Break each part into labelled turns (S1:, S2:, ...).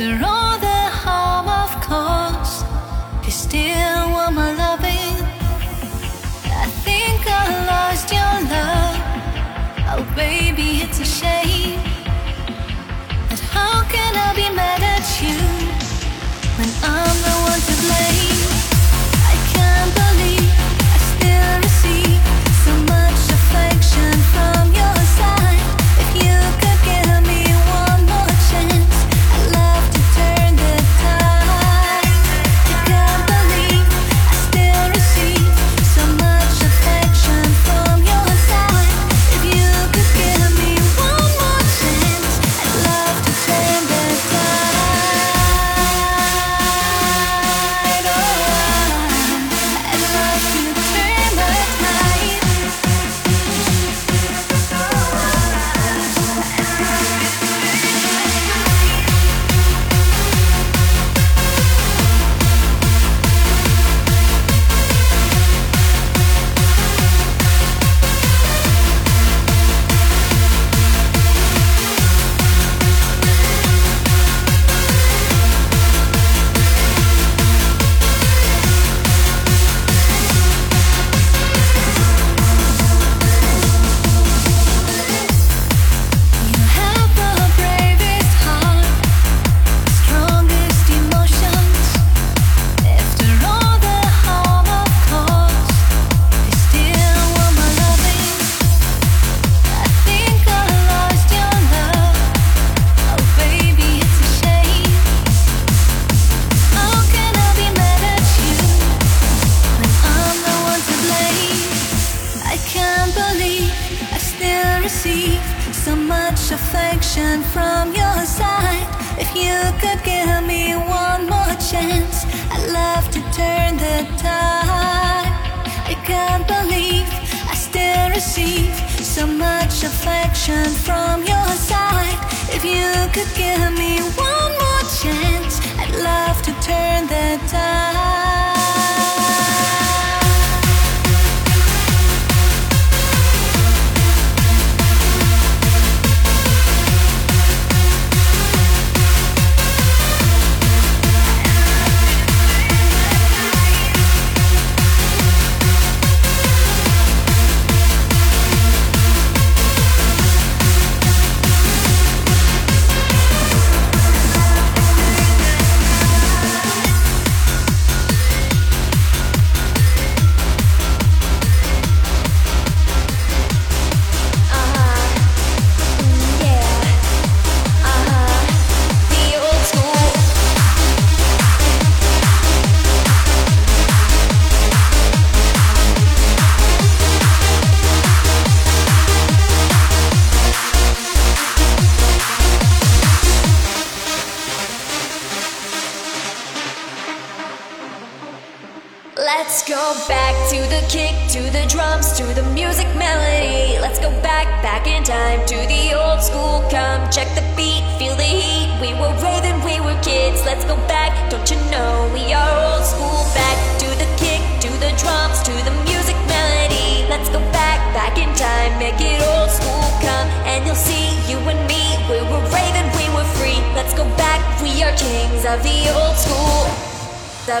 S1: After all the harm I've caused, you still want my loving. I think I lost your love. Oh, baby, it's a shame. But how can I be mad at you when I'm the one to blame?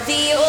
S1: the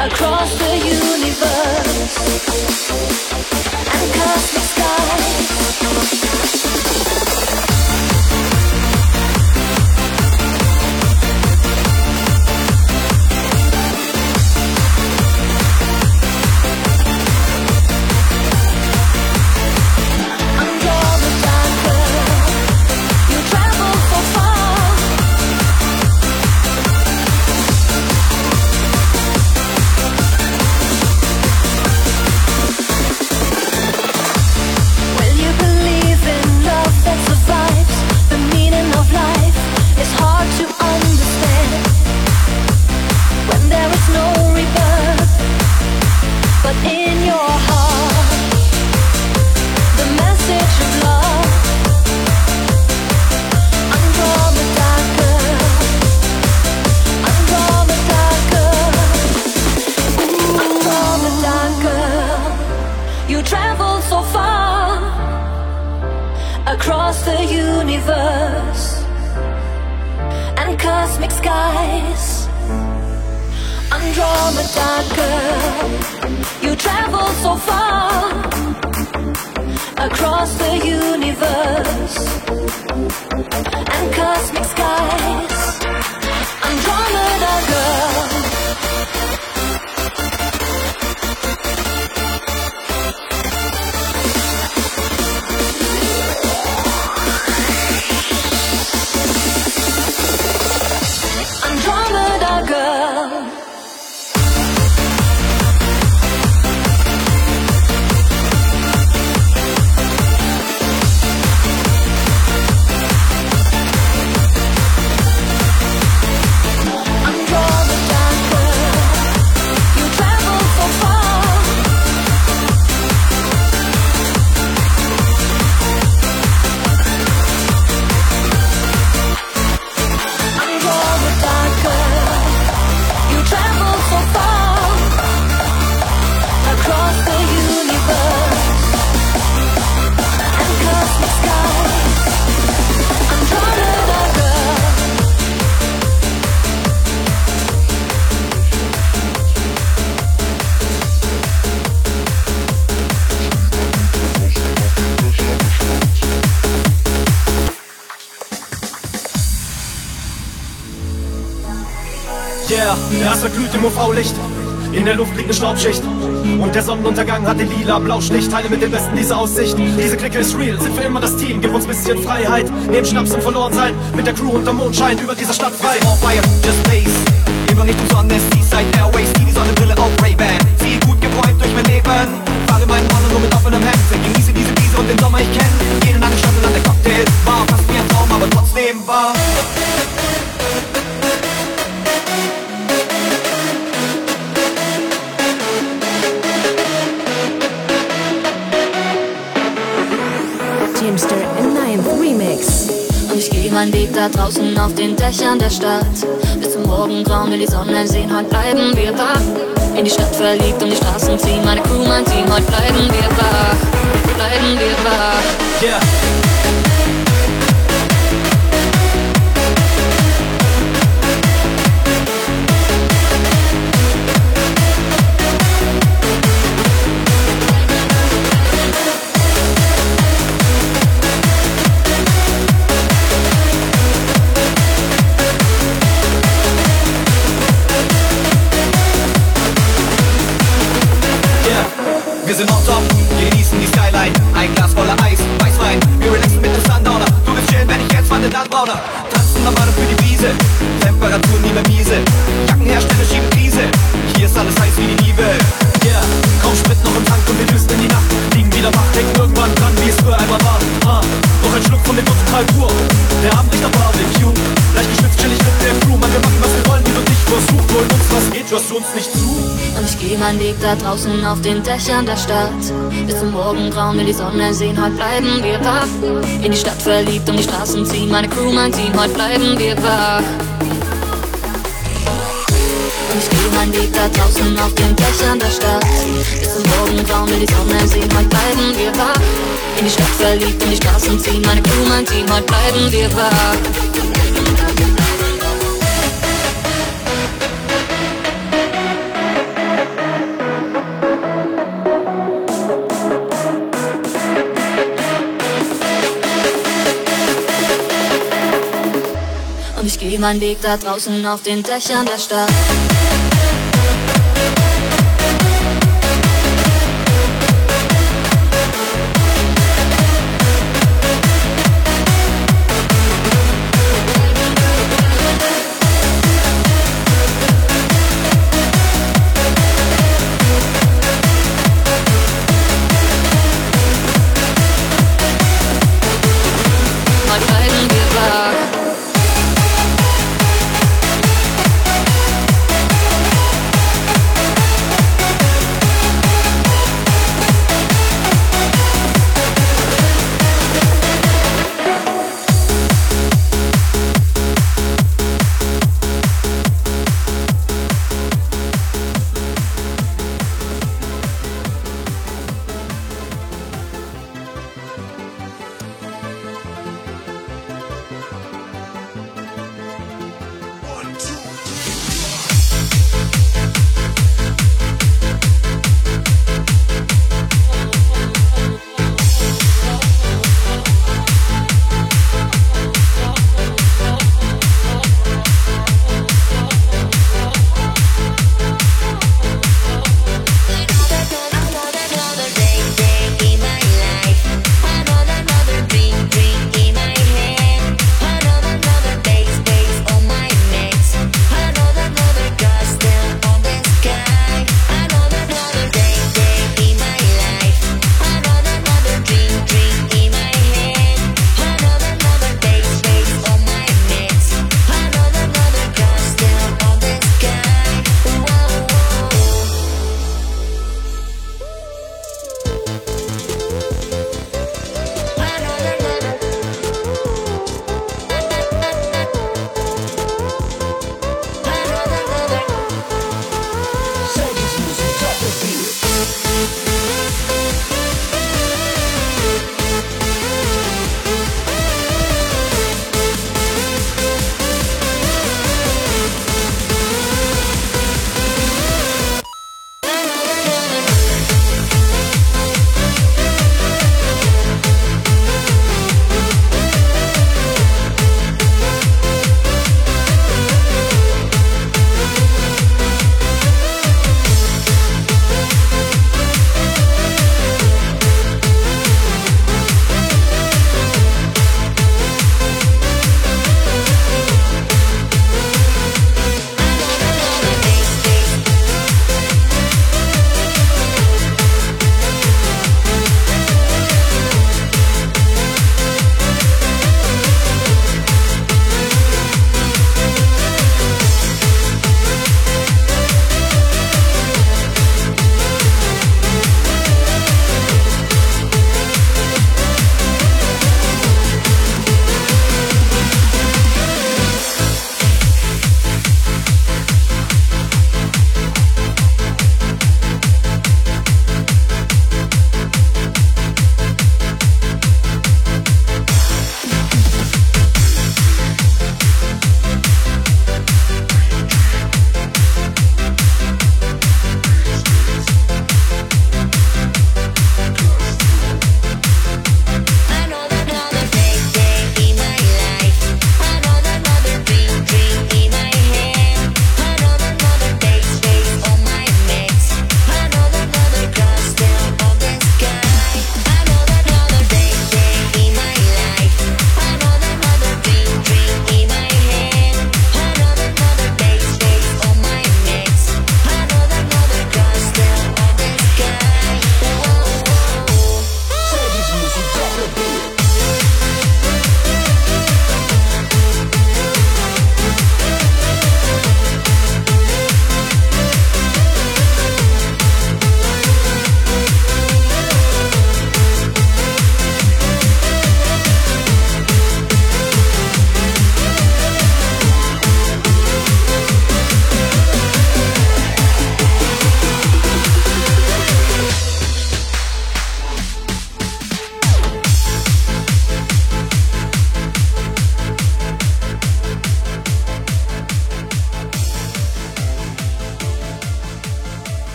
S1: across the universe and cosmic skies.
S2: Yeah, das verglüht im UV-Licht. In der Luft liegt eine Staubschicht. Und der Sonnenuntergang hat den lila Blauschlicht. Teile mit den Besten diese Aussicht. Diese Clique ist real, sind für immer das Team. Gib uns bisschen Freiheit. Neben Schnaps und Verlorensein. Mit der Crew unter Mondschein über dieser Stadt frei.
S3: All fire, just blaze. Immer nicht umsonst, Seaside Airways, zieh die Sonnenbrille auf Ray-Ban. Zieh gut gebräunt durch mein Leben. Fahre meinen Mann nur mit offenem Hemd. Genieße diese Wiese und den Sommer, ich kenn. Jede Nacht Stadt an der Cocktailbar. Fast wie ein Traum, aber trotzdem wahr.
S4: Meinen Weg da draußen auf den Dächern der Stadt. Bis zum Morgengrauen will die Sonne sehen, heute bleiben wir wach. In die Stadt verliebt und die Straßen ziehen, meine Crew, mein Team, heute bleiben wir wach. Bleiben wir wach.
S2: Yeah.
S4: Da draußen auf den Dächern der Stadt. Bis zum Morgengrauen will die Sonne sehen, heute bleiben wir wach. In die Stadt verliebt, um die Straßen ziehen Meine Crew, mein Team, heute bleiben wir wach. Und meinen Weg da draußen auf den Dächern der Stadt. Bis zum Morgengrauen will die Sonne sehen, heute bleiben wir wach. In die Stadt verliebt, in die Straßen ziehen Meine Crew, mein Team, heute bleiben wir wach Meinen Weg da draußen auf den Dächern der Stadt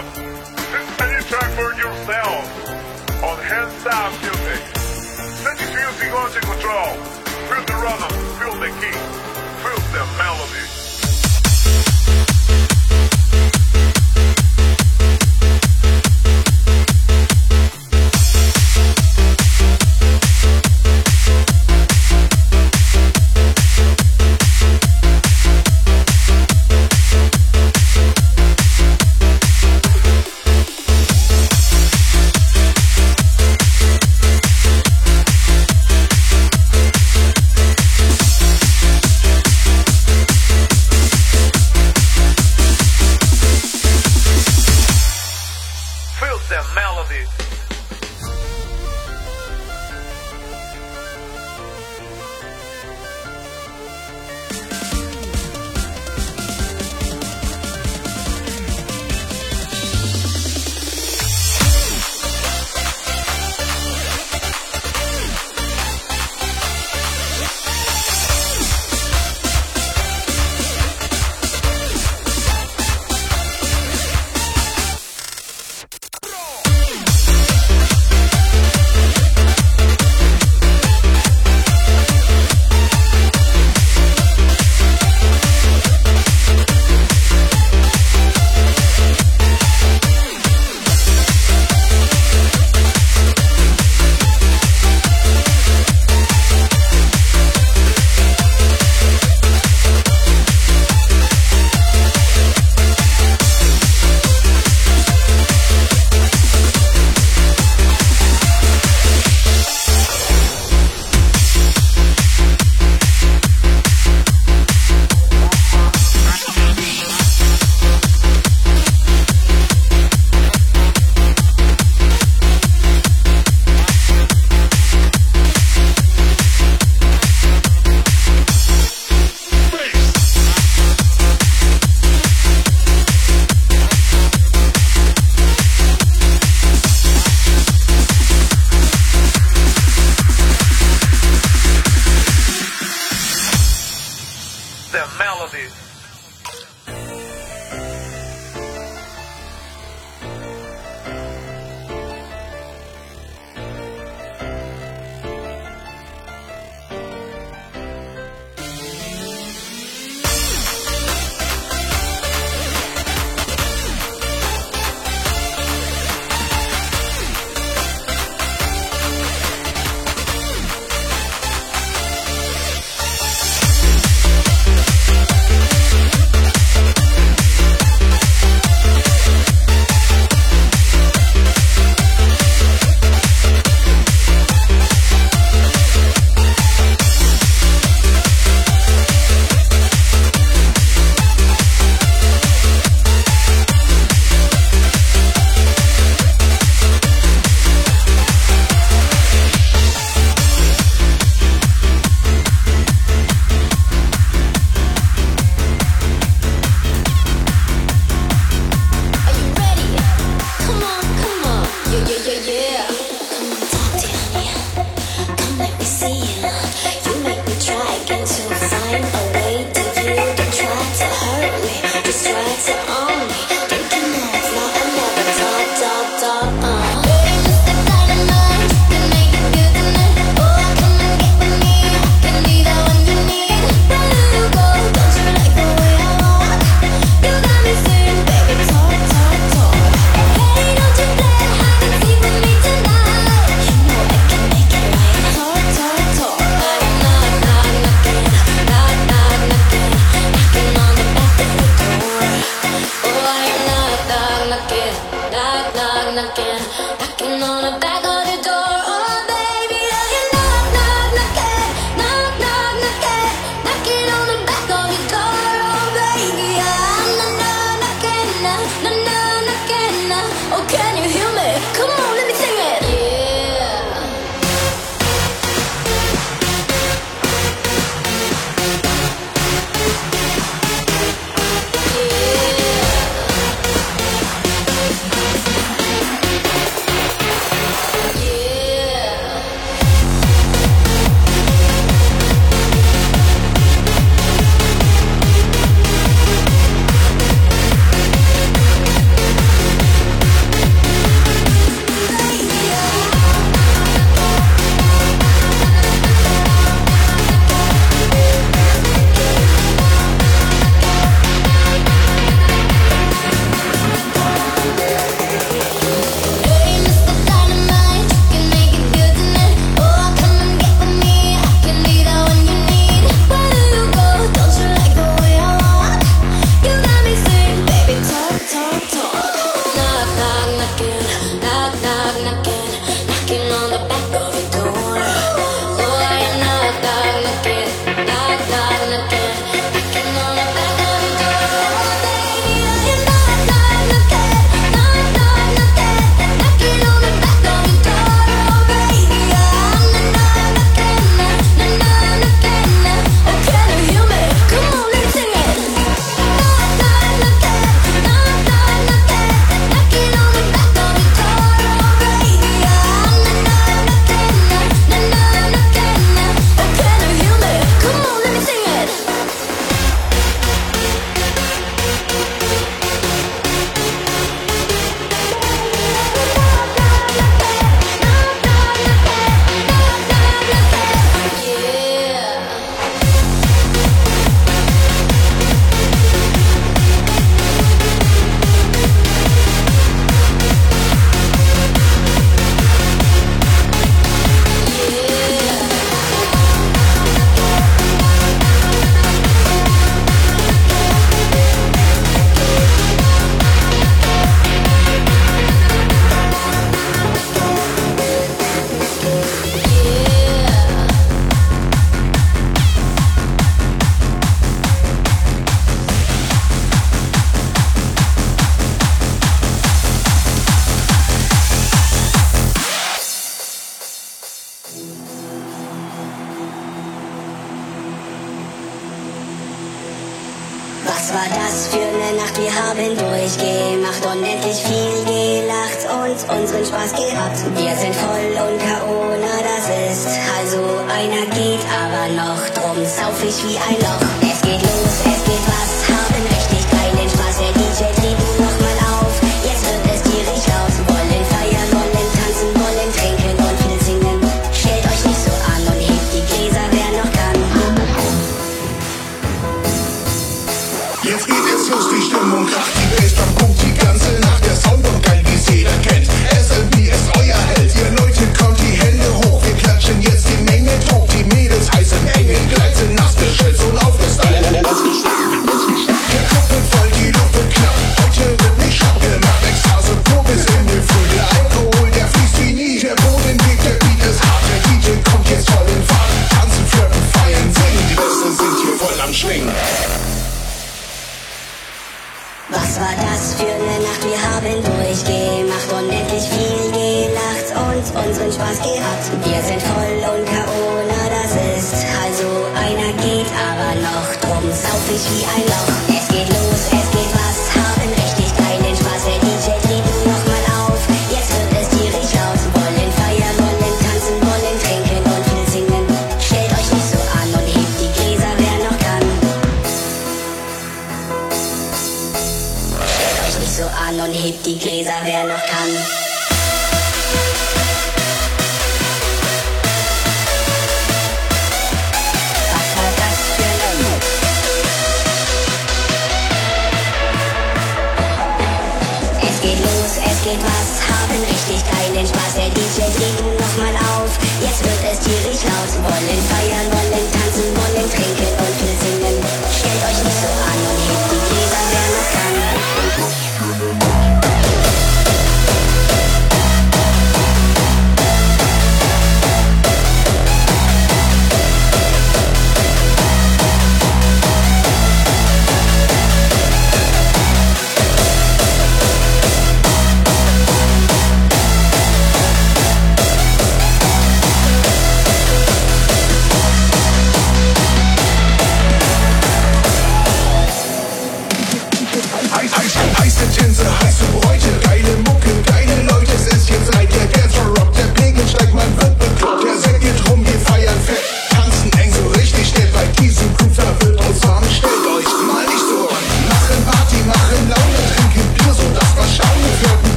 S5: up and you try for yourself on hands down music. Then you feel the control. Feel the rhythm, feel the key, feel the melody.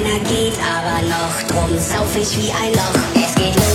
S6: einer geht aber noch. Drum sauf ich wie ein Loch. Es geht los.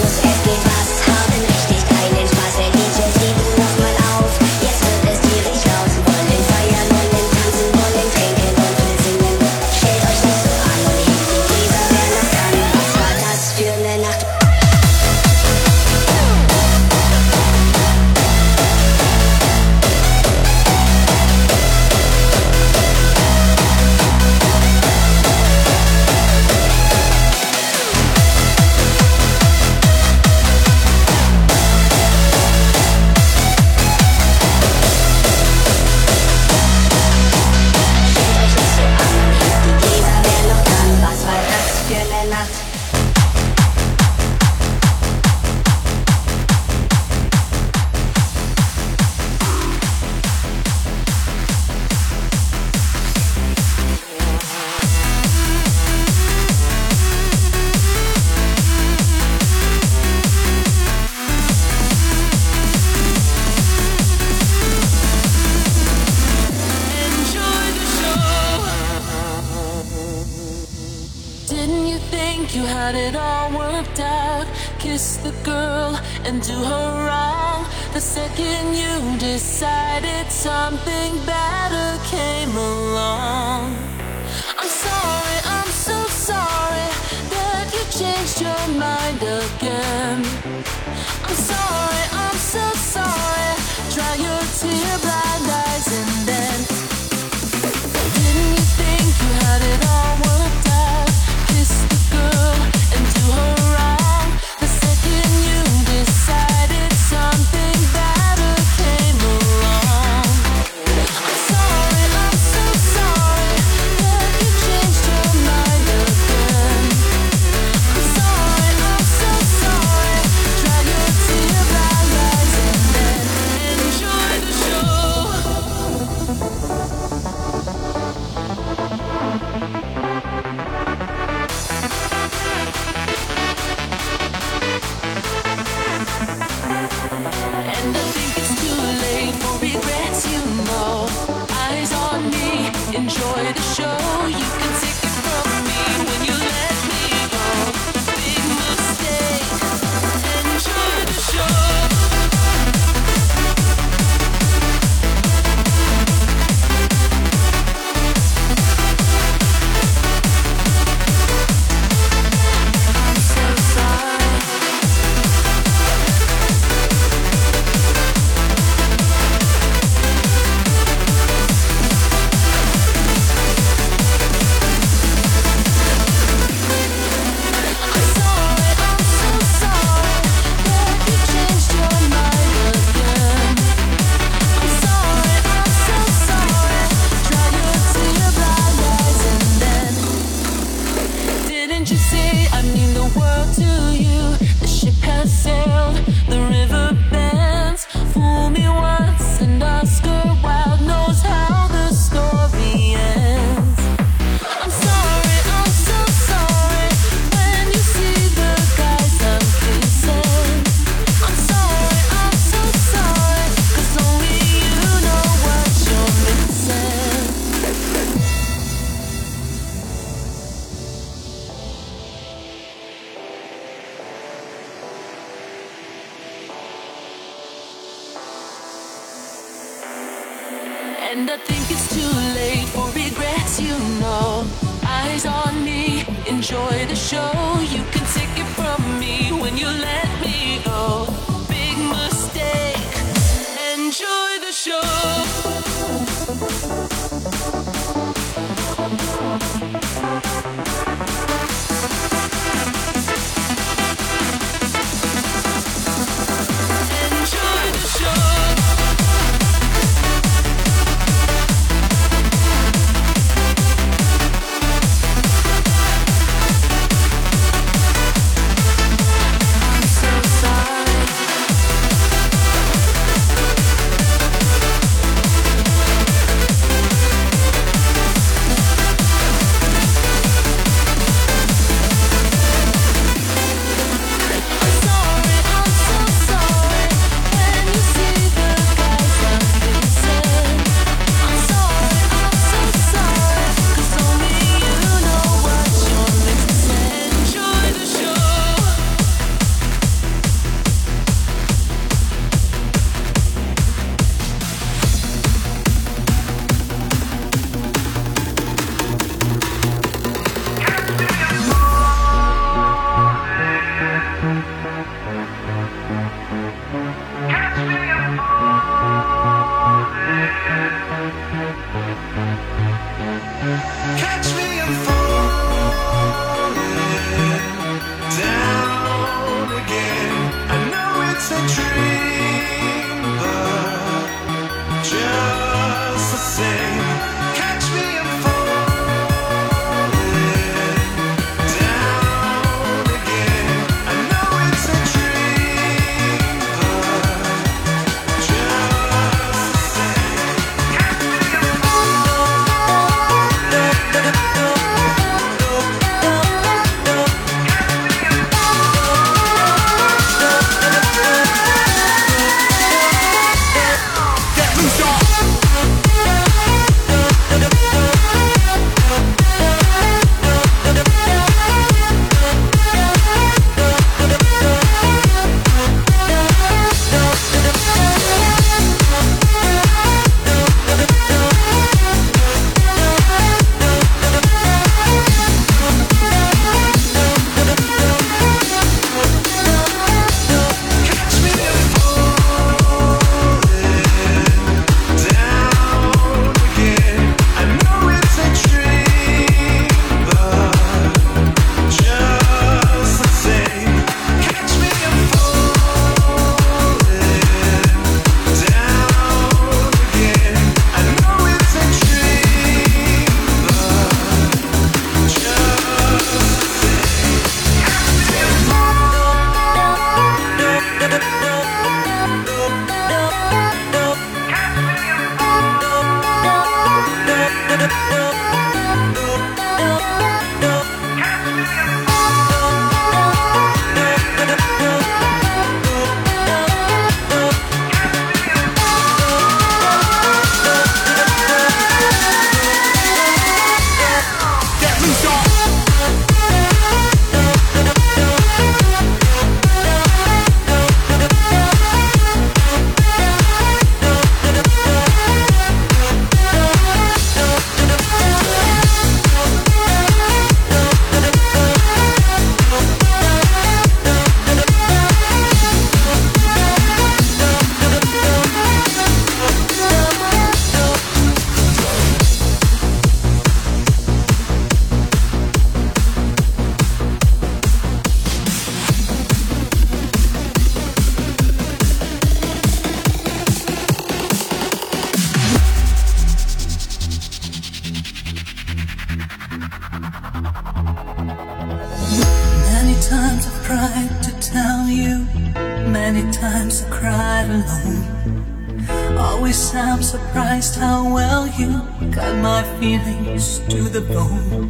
S1: Feelings to the bone.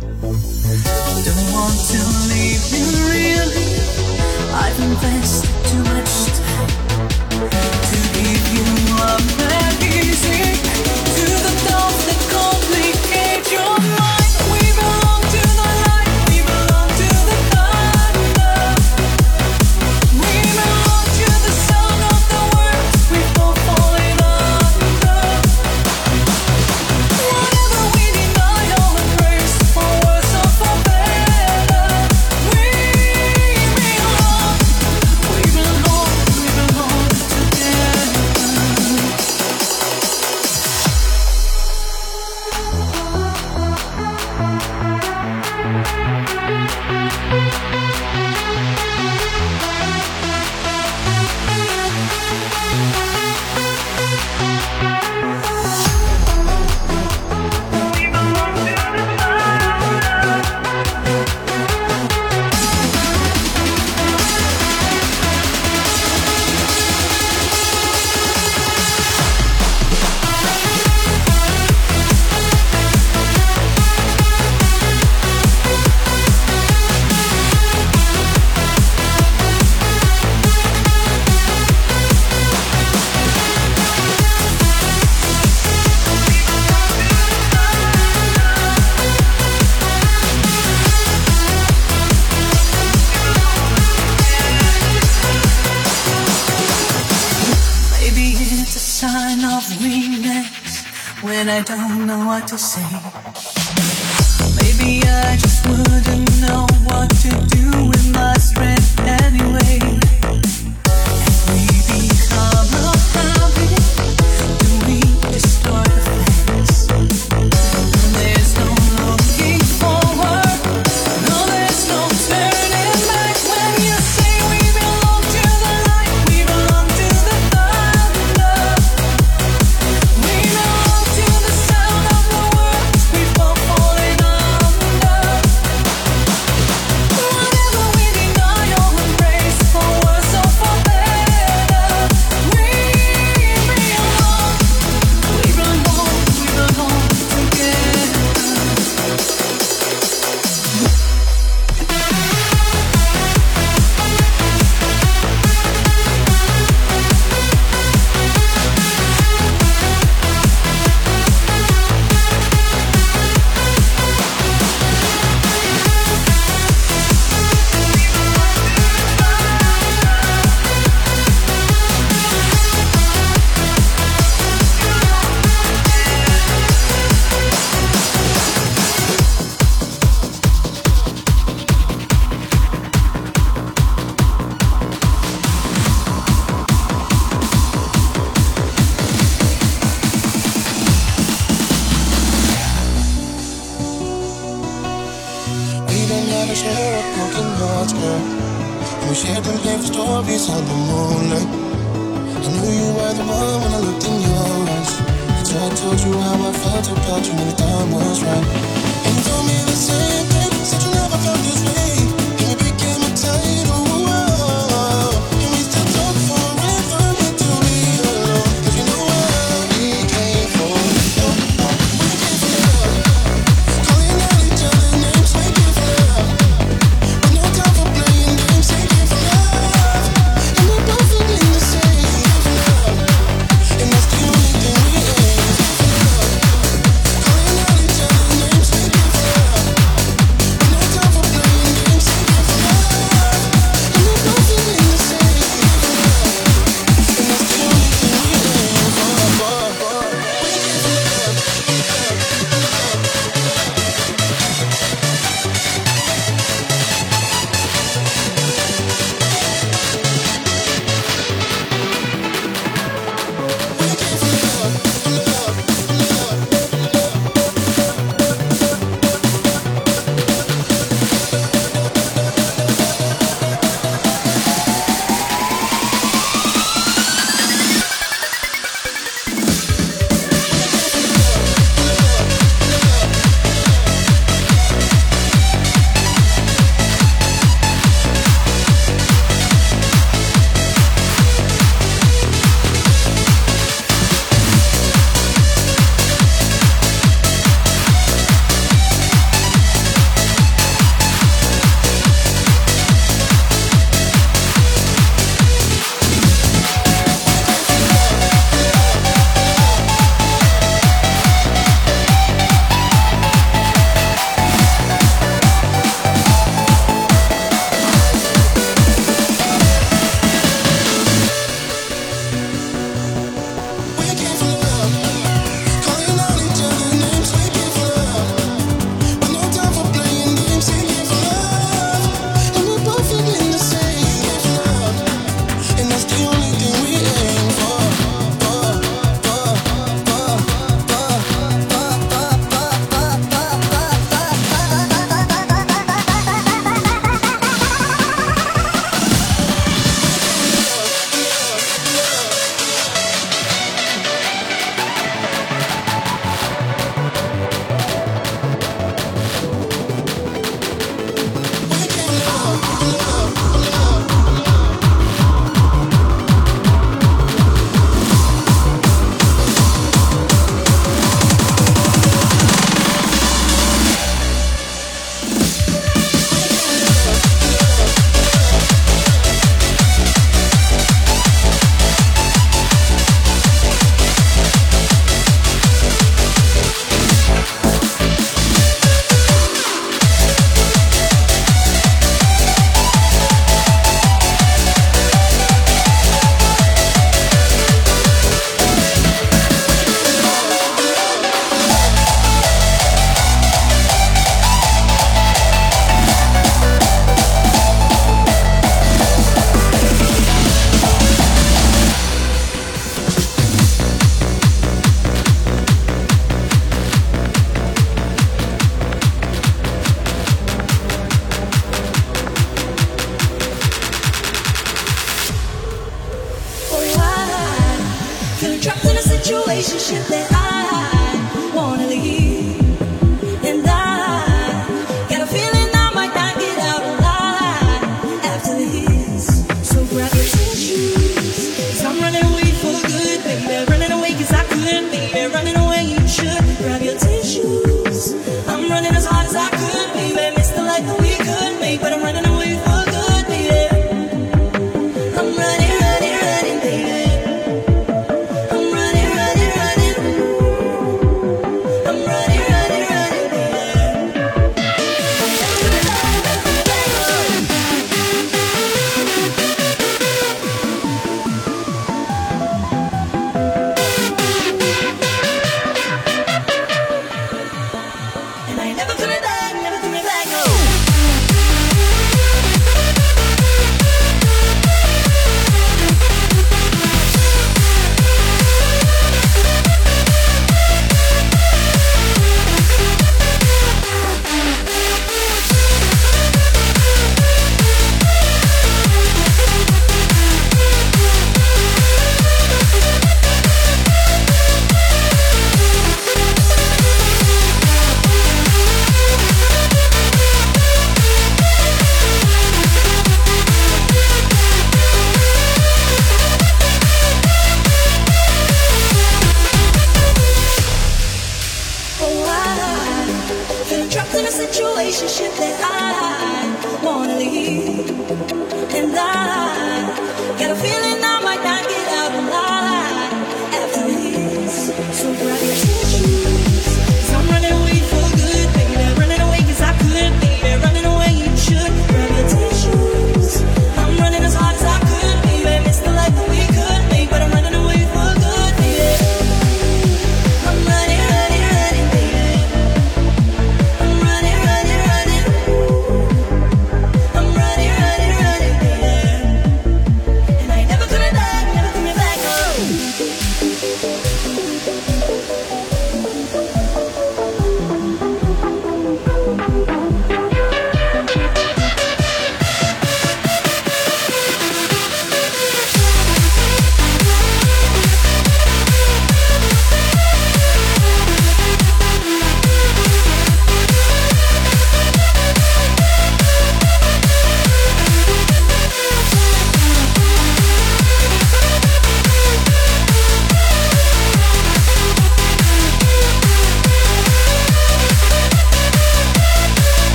S1: relationship that